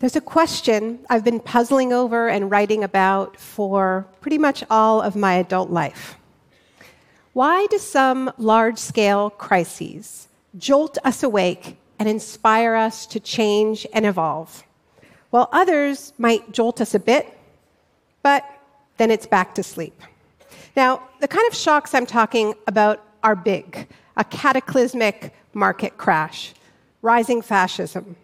There's a question I've been puzzling over and writing about for pretty much all of my adult life. Why do some large scale crises jolt us awake and inspire us to change and evolve, while others might jolt us a bit, but then it's back to sleep? Now, the kind of shocks I'm talking about are big a cataclysmic market crash, rising fascism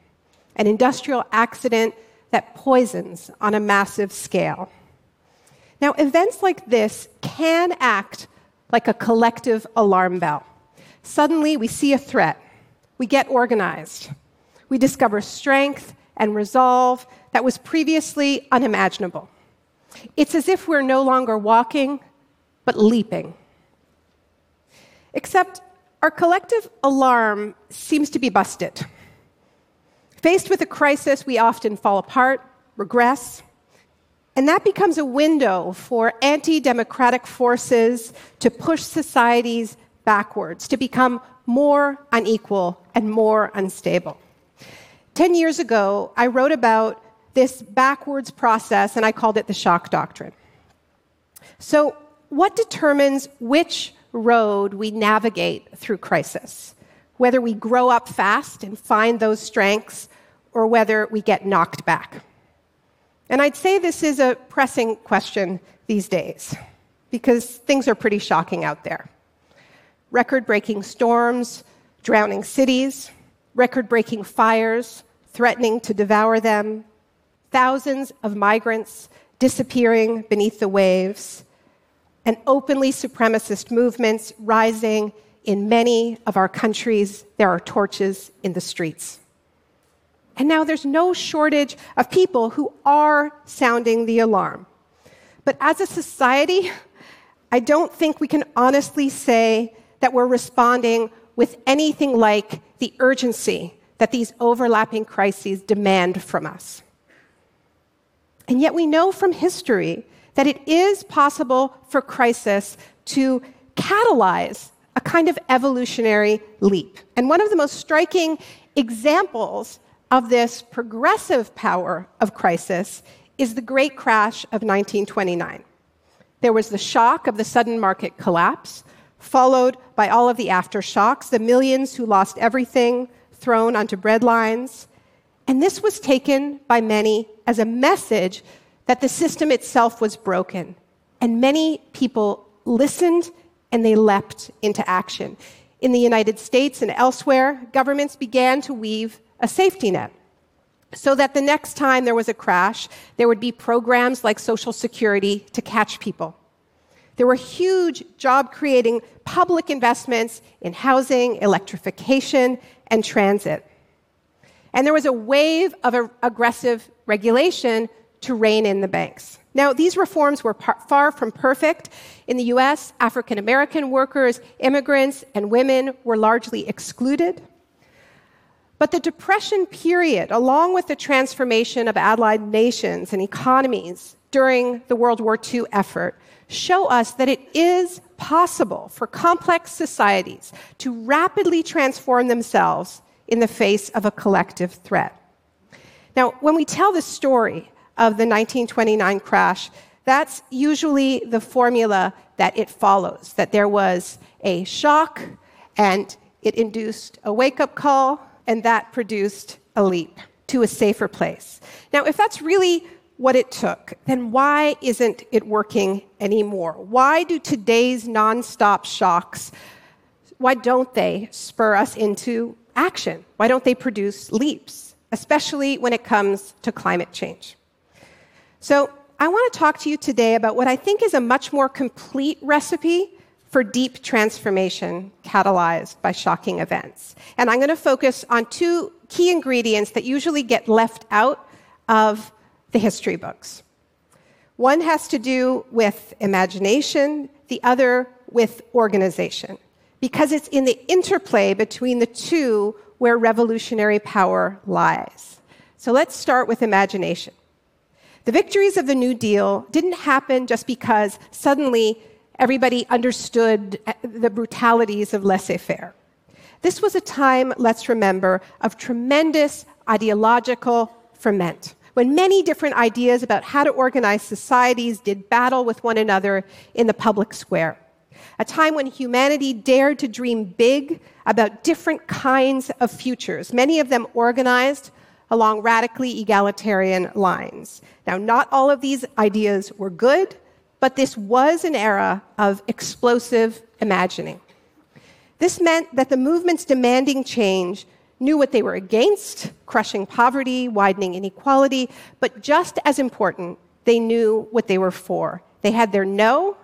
an industrial accident that poisons on a massive scale. Now, events like this can act like a collective alarm bell. Suddenly, we see a threat, we get organized, we discover strength and resolve that was previously unimaginable. It's as if we're no longer walking, but leaping. Except our collective alarm seems to be busted. Faced with a crisis, we often fall apart, regress, and that becomes a window for anti democratic forces to push societies backwards, to become more unequal and more unstable. Ten years ago, I wrote about this backwards process and I called it the shock doctrine. So, what determines which road we navigate through crisis? Whether we grow up fast and find those strengths, or whether we get knocked back. And I'd say this is a pressing question these days because things are pretty shocking out there. Record breaking storms, drowning cities, record breaking fires threatening to devour them, thousands of migrants disappearing beneath the waves, and openly supremacist movements rising in many of our countries. There are torches in the streets. And now there's no shortage of people who are sounding the alarm. But as a society, I don't think we can honestly say that we're responding with anything like the urgency that these overlapping crises demand from us. And yet we know from history that it is possible for crisis to catalyze a kind of evolutionary leap. And one of the most striking examples of this progressive power of crisis is the great crash of 1929. There was the shock of the sudden market collapse, followed by all of the aftershocks, the millions who lost everything thrown onto breadlines. And this was taken by many as a message that the system itself was broken. And many people listened and they leapt into action. In the United States and elsewhere, governments began to weave a safety net so that the next time there was a crash, there would be programs like Social Security to catch people. There were huge job creating public investments in housing, electrification, and transit. And there was a wave of aggressive regulation to rein in the banks. Now, these reforms were par- far from perfect. In the US, African American workers, immigrants, and women were largely excluded. But the Depression period, along with the transformation of allied nations and economies during the World War II effort, show us that it is possible for complex societies to rapidly transform themselves in the face of a collective threat. Now, when we tell the story of the 1929 crash, that's usually the formula that it follows that there was a shock and it induced a wake up call and that produced a leap to a safer place. Now, if that's really what it took, then why isn't it working anymore? Why do today's nonstop shocks, why don't they spur us into action? Why don't they produce leaps, especially when it comes to climate change? So, I want to talk to you today about what I think is a much more complete recipe for deep transformation catalyzed by shocking events. And I'm going to focus on two key ingredients that usually get left out of the history books. One has to do with imagination, the other with organization, because it's in the interplay between the two where revolutionary power lies. So let's start with imagination. The victories of the New Deal didn't happen just because suddenly everybody understood uh, the brutalities of laissez faire. This was a time, let's remember, of tremendous ideological ferment, when many different ideas about how to organize societies did battle with one another in the public square. A time when humanity dared to dream big about different kinds of futures, many of them organized along radically egalitarian lines. Now, not all of these ideas were good, but this was an era of explosive imagining. This meant that the movements demanding change knew what they were against crushing poverty, widening inequality, but just as important, they knew what they were for. They had their no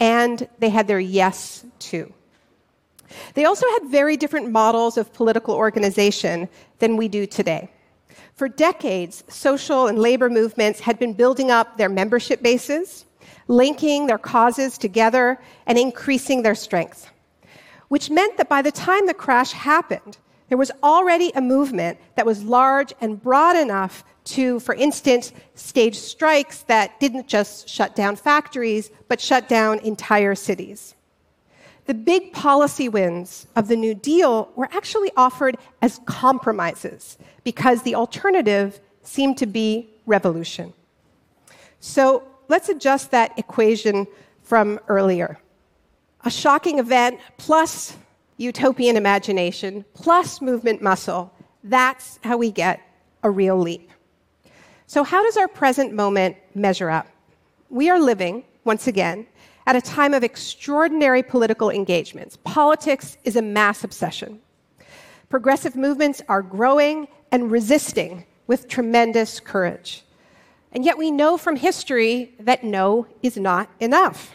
and they had their yes too. They also had very different models of political organization than we do today. For decades, social and labor movements had been building up their membership bases, linking their causes together, and increasing their strength. Which meant that by the time the crash happened, there was already a movement that was large and broad enough to, for instance, stage strikes that didn't just shut down factories, but shut down entire cities. The big policy wins of the New Deal were actually offered as compromises because the alternative seemed to be revolution. So let's adjust that equation from earlier. A shocking event plus utopian imagination plus movement muscle, that's how we get a real leap. So, how does our present moment measure up? We are living, once again, at a time of extraordinary political engagements. Politics is a mass obsession. Progressive movements are growing and resisting with tremendous courage. And yet we know from history that no is not enough.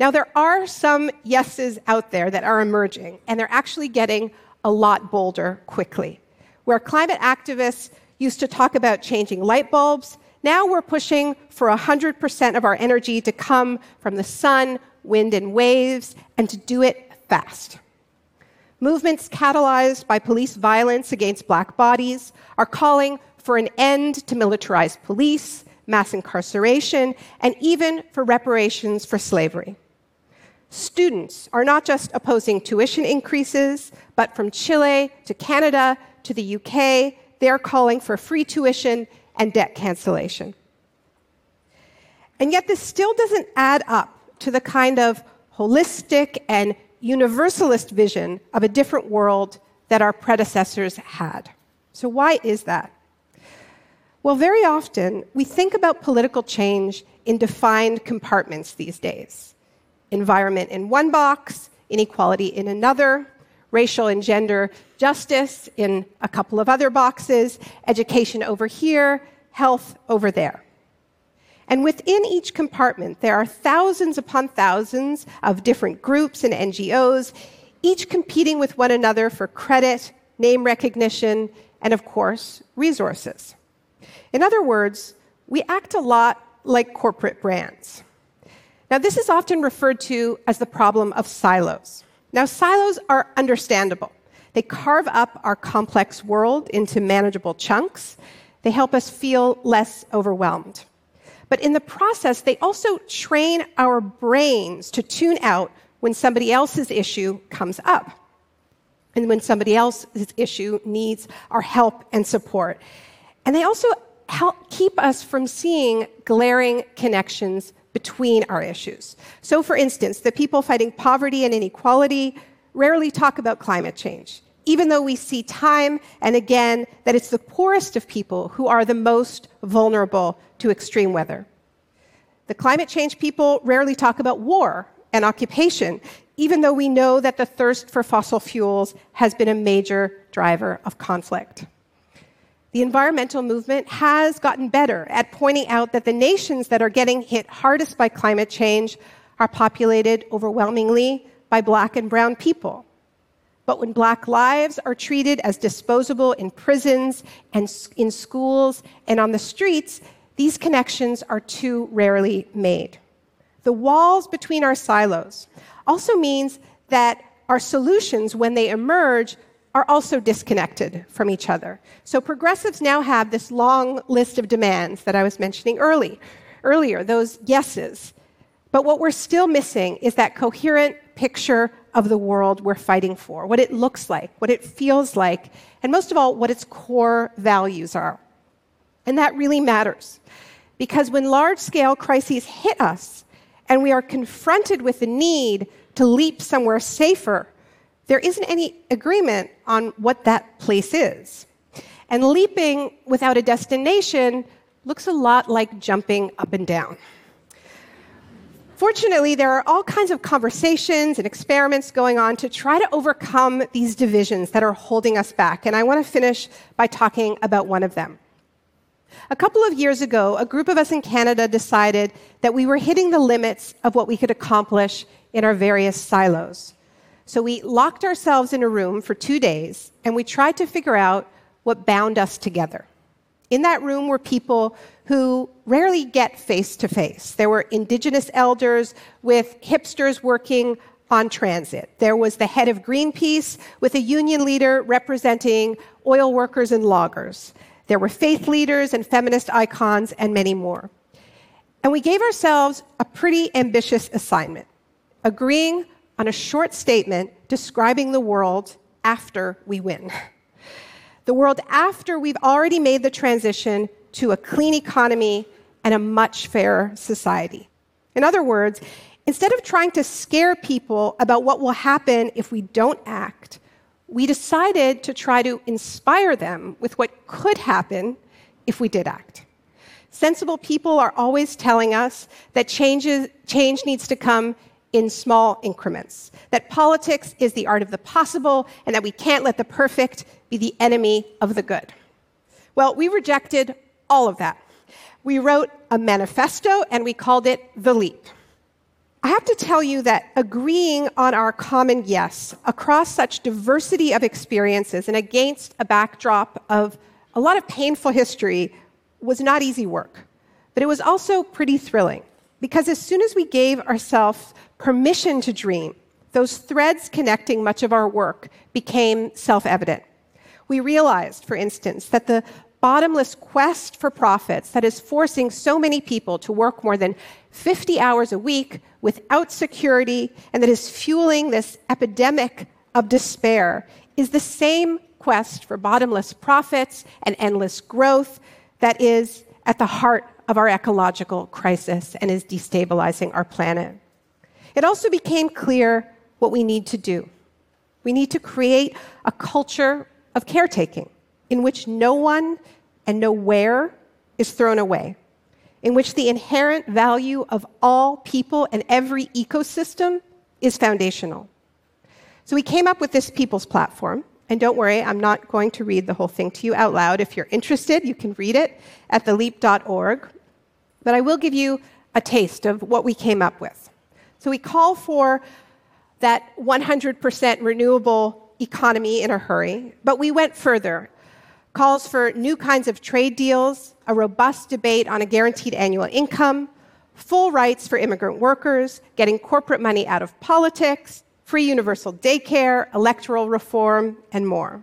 Now, there are some yeses out there that are emerging, and they're actually getting a lot bolder quickly. Where climate activists used to talk about changing light bulbs, now we're pushing for 100% of our energy to come from the sun, wind, and waves, and to do it fast. Movements catalyzed by police violence against black bodies are calling for an end to militarized police, mass incarceration, and even for reparations for slavery. Students are not just opposing tuition increases, but from Chile to Canada to the UK, they're calling for free tuition and debt cancellation. And yet, this still doesn't add up to the kind of holistic and universalist vision of a different world that our predecessors had. So, why is that? Well, very often we think about political change in defined compartments these days environment in one box, inequality in another, racial and gender justice in a couple of other boxes, education over here, health over there. And within each compartment, there are thousands upon thousands of different groups and NGOs, each competing with one another for credit, name recognition, and of course, resources. In other words, we act a lot like corporate brands. Now, this is often referred to as the problem of silos. Now, silos are understandable. They carve up our complex world into manageable chunks. They help us feel less overwhelmed. But in the process, they also train our brains to tune out when somebody else's issue comes up and when somebody else's issue needs our help and support. And they also help keep us from seeing glaring connections between our issues. So, for instance, the people fighting poverty and inequality rarely talk about climate change, even though we see time and again that it's the poorest of people who are the most vulnerable to extreme weather. The climate change people rarely talk about war and occupation, even though we know that the thirst for fossil fuels has been a major driver of conflict. The environmental movement has gotten better at pointing out that the nations that are getting hit hardest by climate change are populated overwhelmingly by black and brown people. But when black lives are treated as disposable in prisons and in schools and on the streets, these connections are too rarely made. The walls between our silos also means that our solutions, when they emerge, are also disconnected from each other. So progressives now have this long list of demands that I was mentioning early, earlier, those yeses. But what we're still missing is that coherent picture of the world we're fighting for, what it looks like, what it feels like, and most of all, what its core values are. And that really matters. Because when large scale crises hit us and we are confronted with the need to leap somewhere safer, there isn't any agreement on what that place is. And leaping without a destination looks a lot like jumping up and down. Fortunately, there are all kinds of conversations and experiments going on to try to overcome these divisions that are holding us back. And I want to finish by talking about one of them. A couple of years ago, a group of us in Canada decided that we were hitting the limits of what we could accomplish in our various silos. So we locked ourselves in a room for two days and we tried to figure out what bound us together. In that room were people who rarely get face to face. There were indigenous elders with hipsters working on transit. There was the head of Greenpeace with a union leader representing oil workers and loggers. There were faith leaders and feminist icons and many more. And we gave ourselves a pretty ambitious assignment, agreeing on a short statement describing the world after we win. the world after we've already made the transition to a clean economy and a much fairer society. In other words, instead of trying to scare people about what will happen if we don't act, we decided to try to inspire them with what could happen if we did act. Sensible people are always telling us that changes, change needs to come in small increments, that politics is the art of the possible, and that we can't let the perfect be the enemy of the good. Well, we rejected all of that. We wrote a manifesto and we called it The Leap. I have to tell you that agreeing on our common yes across such diversity of experiences and against a backdrop of a lot of painful history was not easy work. But it was also pretty thrilling because as soon as we gave ourselves permission to dream, those threads connecting much of our work became self evident. We realized, for instance, that the bottomless quest for profits that is forcing so many people to work more than 50 hours a week without security and that is fueling this epidemic of despair is the same quest for bottomless profits and endless growth that is at the heart of our ecological crisis and is destabilizing our planet. It also became clear what we need to do. We need to create a culture of caretaking in which no one and nowhere is thrown away, in which the inherent value of all people and every ecosystem is foundational. So we came up with this people's platform. And don't worry, I'm not going to read the whole thing to you out loud. If you're interested, you can read it at theleap.org. But I will give you a taste of what we came up with. So we call for that 100% renewable economy in a hurry, but we went further. Calls for new kinds of trade deals, a robust debate on a guaranteed annual income, full rights for immigrant workers, getting corporate money out of politics, free universal daycare, electoral reform, and more.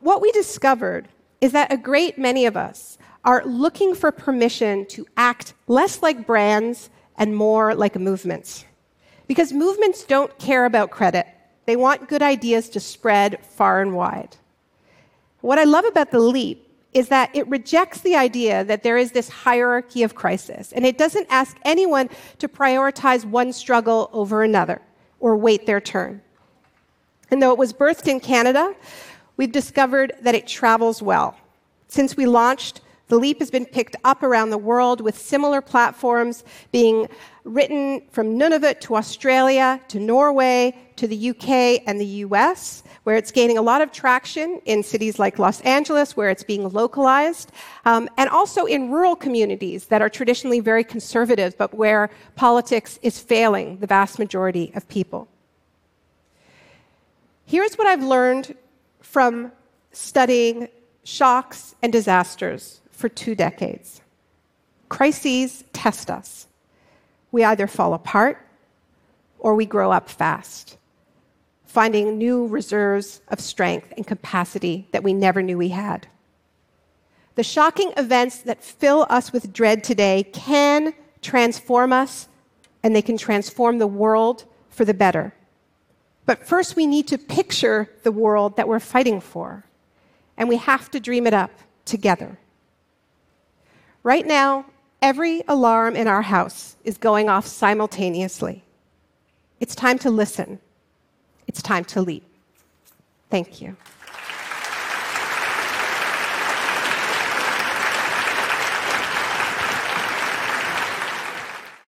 What we discovered is that a great many of us are looking for permission to act less like brands and more like movements. Because movements don't care about credit. They want good ideas to spread far and wide. What I love about the leap is that it rejects the idea that there is this hierarchy of crisis, and it doesn't ask anyone to prioritize one struggle over another or wait their turn. And though it was birthed in Canada, we've discovered that it travels well. Since we launched, the Leap has been picked up around the world with similar platforms being written from Nunavut to Australia to Norway to the UK and the US, where it's gaining a lot of traction in cities like Los Angeles, where it's being localized, um, and also in rural communities that are traditionally very conservative, but where politics is failing the vast majority of people. Here's what I've learned from studying shocks and disasters for two decades. Crises test us. We either fall apart or we grow up fast, finding new reserves of strength and capacity that we never knew we had. The shocking events that fill us with dread today can transform us and they can transform the world for the better. But first, we need to picture the world that we're fighting for, and we have to dream it up together. Right now, every alarm in our house is going off simultaneously. It's time to listen. It's time to lead. Thank you.